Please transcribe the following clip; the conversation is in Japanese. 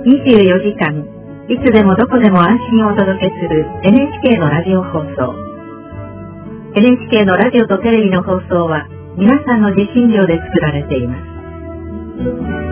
24時間、いつでもどこでも安心をお届けする NHK のラジオ放送。NHK のラジオとテレビの放送は皆さんの受信料で作られています。